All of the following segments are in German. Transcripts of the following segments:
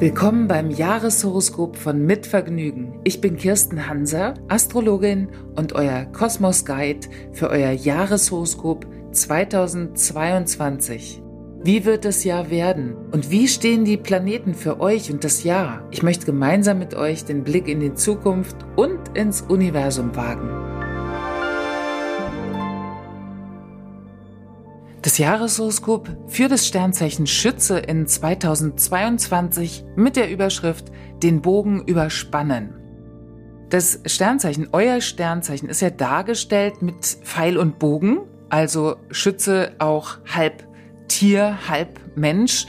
Willkommen beim Jahreshoroskop von Mitvergnügen. Ich bin Kirsten Hanser, Astrologin und euer Kosmos Guide für euer Jahreshoroskop 2022. Wie wird das Jahr werden? Und wie stehen die Planeten für euch und das Jahr? Ich möchte gemeinsam mit euch den Blick in die Zukunft und ins Universum wagen. Das Jahreshoroskop für das Sternzeichen Schütze in 2022 mit der Überschrift Den Bogen überspannen. Das Sternzeichen, euer Sternzeichen, ist ja dargestellt mit Pfeil und Bogen, also Schütze auch halb Tier, halb Mensch.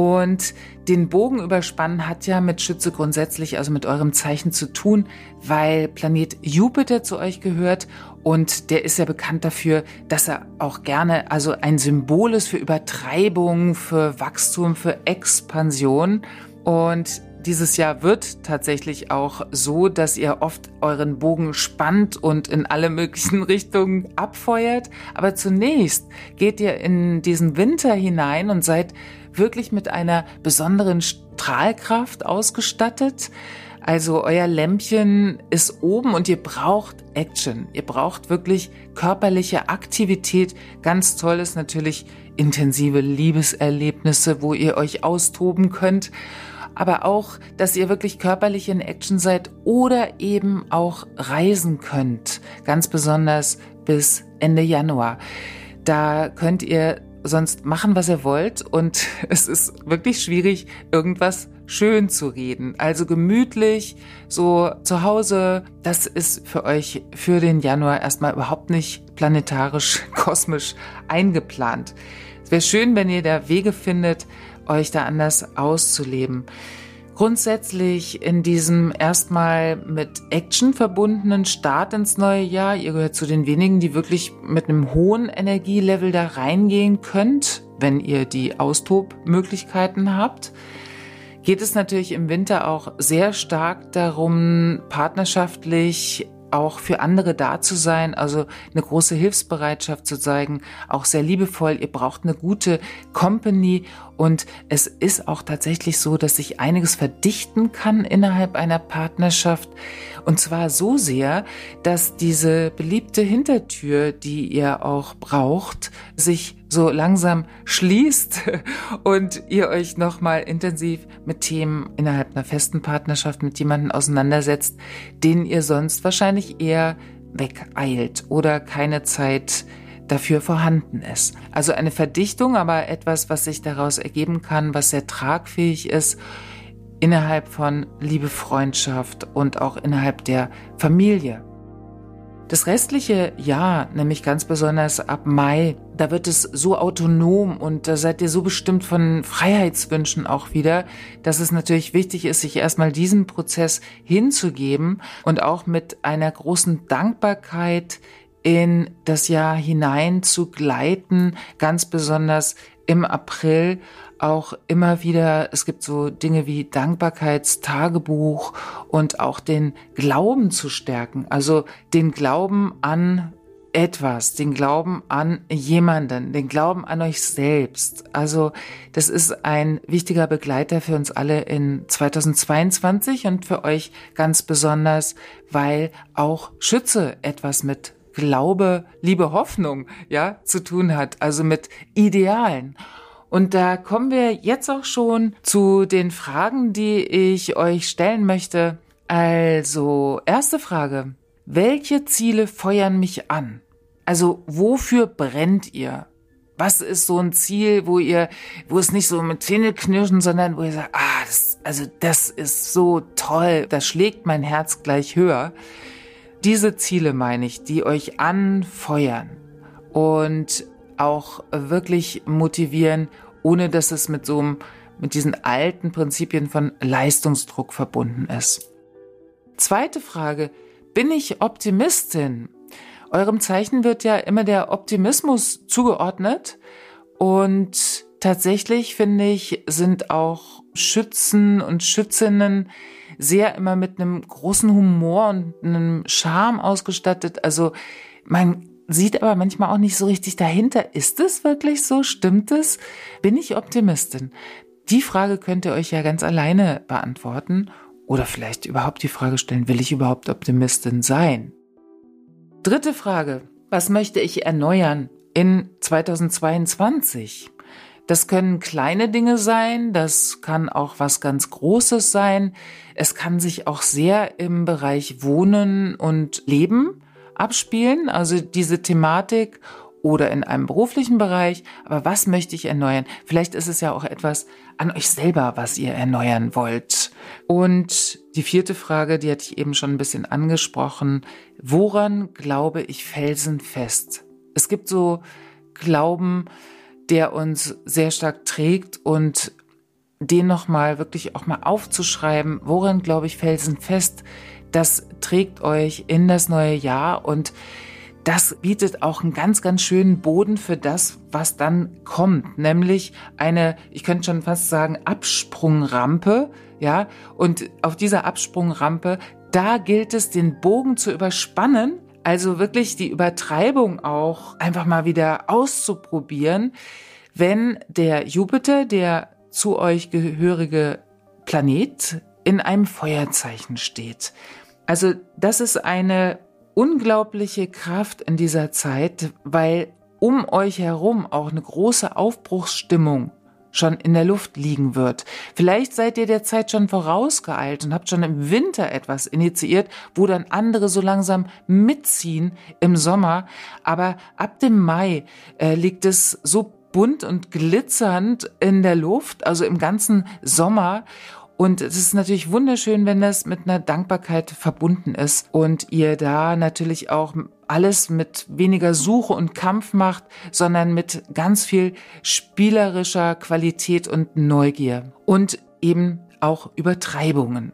Und den Bogen überspannen hat ja mit Schütze grundsätzlich, also mit eurem Zeichen zu tun, weil Planet Jupiter zu euch gehört und der ist ja bekannt dafür, dass er auch gerne also ein Symbol ist für Übertreibung, für Wachstum, für Expansion. Und dieses Jahr wird tatsächlich auch so, dass ihr oft euren Bogen spannt und in alle möglichen Richtungen abfeuert. Aber zunächst geht ihr in diesen Winter hinein und seid wirklich mit einer besonderen Strahlkraft ausgestattet. Also euer Lämpchen ist oben und ihr braucht Action. Ihr braucht wirklich körperliche Aktivität. Ganz toll ist natürlich intensive Liebeserlebnisse, wo ihr euch austoben könnt. Aber auch, dass ihr wirklich körperlich in Action seid oder eben auch reisen könnt. Ganz besonders bis Ende Januar. Da könnt ihr sonst machen, was ihr wollt und es ist wirklich schwierig, irgendwas schön zu reden. Also gemütlich, so zu Hause, das ist für euch für den Januar erstmal überhaupt nicht planetarisch, kosmisch eingeplant. Es wäre schön, wenn ihr da Wege findet, euch da anders auszuleben grundsätzlich in diesem erstmal mit Action verbundenen Start ins neue Jahr. Ihr gehört zu den wenigen, die wirklich mit einem hohen Energielevel da reingehen könnt, wenn ihr die Austobmöglichkeiten habt. Geht es natürlich im Winter auch sehr stark darum, partnerschaftlich auch für andere da zu sein, also eine große Hilfsbereitschaft zu zeigen, auch sehr liebevoll. Ihr braucht eine gute Company und es ist auch tatsächlich so, dass sich einiges verdichten kann innerhalb einer Partnerschaft. Und zwar so sehr, dass diese beliebte Hintertür, die ihr auch braucht, sich so langsam schließt und ihr euch nochmal intensiv mit Themen innerhalb einer festen Partnerschaft mit jemandem auseinandersetzt, den ihr sonst wahrscheinlich eher wegeilt oder keine Zeit dafür vorhanden ist. Also eine Verdichtung, aber etwas, was sich daraus ergeben kann, was sehr tragfähig ist innerhalb von Liebe, Freundschaft und auch innerhalb der Familie. Das restliche Jahr, nämlich ganz besonders ab Mai, da wird es so autonom und da seid ihr so bestimmt von Freiheitswünschen auch wieder, dass es natürlich wichtig ist, sich erstmal diesem Prozess hinzugeben und auch mit einer großen Dankbarkeit in das Jahr hinein zu gleiten, ganz besonders im April auch immer wieder, es gibt so Dinge wie Dankbarkeitstagebuch und auch den Glauben zu stärken, also den Glauben an etwas, den Glauben an jemanden, den Glauben an euch selbst. Also das ist ein wichtiger Begleiter für uns alle in 2022 und für euch ganz besonders, weil auch Schütze etwas mit Glaube, Liebe, Hoffnung, ja, zu tun hat, also mit Idealen. Und da kommen wir jetzt auch schon zu den Fragen, die ich euch stellen möchte. Also, erste Frage. Welche Ziele feuern mich an? Also, wofür brennt ihr? Was ist so ein Ziel, wo ihr, wo es nicht so mit Zähne knirschen, sondern wo ihr sagt, ah, das, also das ist so toll, das schlägt mein Herz gleich höher. Diese Ziele meine ich, die euch anfeuern und auch wirklich motivieren, ohne dass es mit so einem, mit diesen alten Prinzipien von Leistungsdruck verbunden ist. Zweite Frage, bin ich Optimistin? Eurem Zeichen wird ja immer der Optimismus zugeordnet und tatsächlich finde ich, sind auch Schützen und Schützinnen sehr immer mit einem großen Humor und einem Charme ausgestattet. Also man sieht aber manchmal auch nicht so richtig dahinter. Ist es wirklich so? Stimmt es? Bin ich Optimistin? Die Frage könnt ihr euch ja ganz alleine beantworten oder vielleicht überhaupt die Frage stellen, will ich überhaupt Optimistin sein? Dritte Frage, was möchte ich erneuern in 2022? Das können kleine Dinge sein, das kann auch was ganz Großes sein. Es kann sich auch sehr im Bereich Wohnen und Leben abspielen, also diese Thematik oder in einem beruflichen Bereich. Aber was möchte ich erneuern? Vielleicht ist es ja auch etwas an euch selber, was ihr erneuern wollt. Und die vierte Frage, die hatte ich eben schon ein bisschen angesprochen. Woran glaube ich felsenfest? Es gibt so Glauben, der uns sehr stark trägt und den nochmal wirklich auch mal aufzuschreiben, woran glaube ich felsenfest, das trägt euch in das neue Jahr und das bietet auch einen ganz, ganz schönen Boden für das, was dann kommt, nämlich eine, ich könnte schon fast sagen, Absprungrampe, ja, und auf dieser Absprungrampe, da gilt es, den Bogen zu überspannen also wirklich die Übertreibung auch einfach mal wieder auszuprobieren, wenn der Jupiter, der zu euch gehörige Planet, in einem Feuerzeichen steht. Also das ist eine unglaubliche Kraft in dieser Zeit, weil um euch herum auch eine große Aufbruchsstimmung schon in der Luft liegen wird. Vielleicht seid ihr der Zeit schon vorausgeeilt und habt schon im Winter etwas initiiert, wo dann andere so langsam mitziehen im Sommer. Aber ab dem Mai äh, liegt es so bunt und glitzernd in der Luft, also im ganzen Sommer. Und es ist natürlich wunderschön, wenn das mit einer Dankbarkeit verbunden ist und ihr da natürlich auch alles mit weniger Suche und Kampf macht, sondern mit ganz viel spielerischer Qualität und Neugier und eben auch Übertreibungen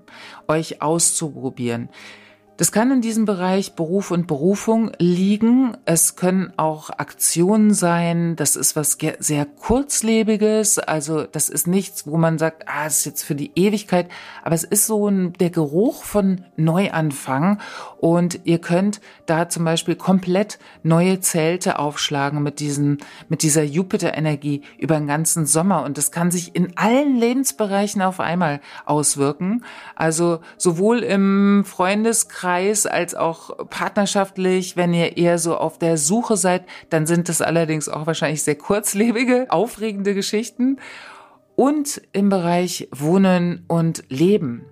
euch auszuprobieren. Das kann in diesem Bereich Beruf und Berufung liegen. Es können auch Aktionen sein. Das ist was sehr kurzlebiges. Also das ist nichts, wo man sagt, ah, es ist jetzt für die Ewigkeit. Aber es ist so ein, der Geruch von Neuanfang. Und ihr könnt da zum Beispiel komplett neue Zelte aufschlagen mit diesen, mit dieser Jupiter-Energie über den ganzen Sommer. Und das kann sich in allen Lebensbereichen auf einmal auswirken. Also sowohl im Freundeskreis Kreis als auch partnerschaftlich. Wenn ihr eher so auf der Suche seid, dann sind das allerdings auch wahrscheinlich sehr kurzlebige, aufregende Geschichten. Und im Bereich Wohnen und Leben.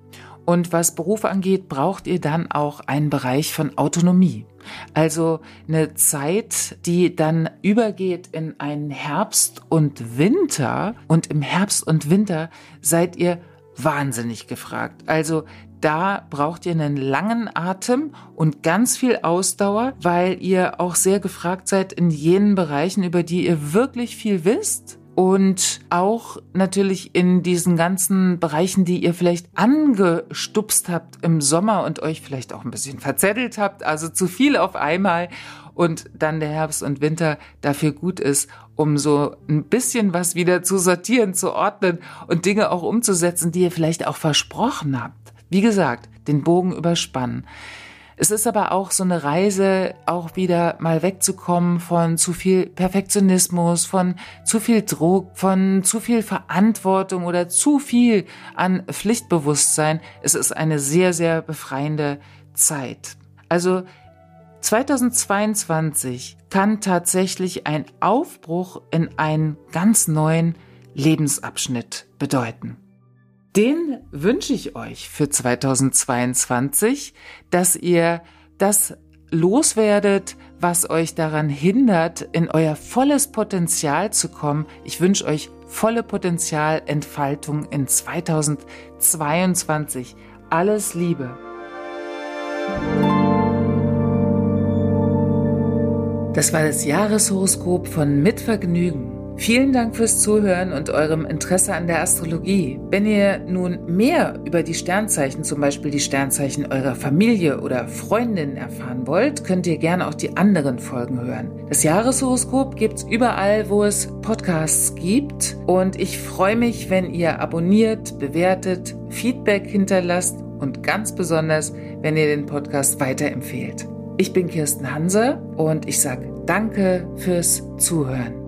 Und was Beruf angeht, braucht ihr dann auch einen Bereich von Autonomie. Also eine Zeit, die dann übergeht in einen Herbst und Winter. Und im Herbst und Winter seid ihr wahnsinnig gefragt. Also da braucht ihr einen langen Atem und ganz viel Ausdauer, weil ihr auch sehr gefragt seid in jenen Bereichen, über die ihr wirklich viel wisst und auch natürlich in diesen ganzen Bereichen, die ihr vielleicht angestupst habt im Sommer und euch vielleicht auch ein bisschen verzettelt habt, also zu viel auf einmal und dann der Herbst und Winter dafür gut ist, um so ein bisschen was wieder zu sortieren, zu ordnen und Dinge auch umzusetzen, die ihr vielleicht auch versprochen habt. Wie gesagt, den Bogen überspannen. Es ist aber auch so eine Reise, auch wieder mal wegzukommen von zu viel Perfektionismus, von zu viel Druck, von zu viel Verantwortung oder zu viel an Pflichtbewusstsein. Es ist eine sehr, sehr befreiende Zeit. Also 2022 kann tatsächlich ein Aufbruch in einen ganz neuen Lebensabschnitt bedeuten. Den wünsche ich euch für 2022, dass ihr das loswerdet, was euch daran hindert, in euer volles Potenzial zu kommen. Ich wünsche euch volle Potenzialentfaltung in 2022. Alles Liebe. Das war das Jahreshoroskop von Mitvergnügen. Vielen Dank fürs Zuhören und eurem Interesse an der Astrologie. Wenn ihr nun mehr über die Sternzeichen, zum Beispiel die Sternzeichen eurer Familie oder Freundin erfahren wollt, könnt ihr gerne auch die anderen Folgen hören. Das Jahreshoroskop gibt's überall, wo es Podcasts gibt. Und ich freue mich, wenn ihr abonniert, bewertet, Feedback hinterlasst und ganz besonders, wenn ihr den Podcast weiterempfehlt. Ich bin Kirsten Hanse und ich sage Danke fürs Zuhören.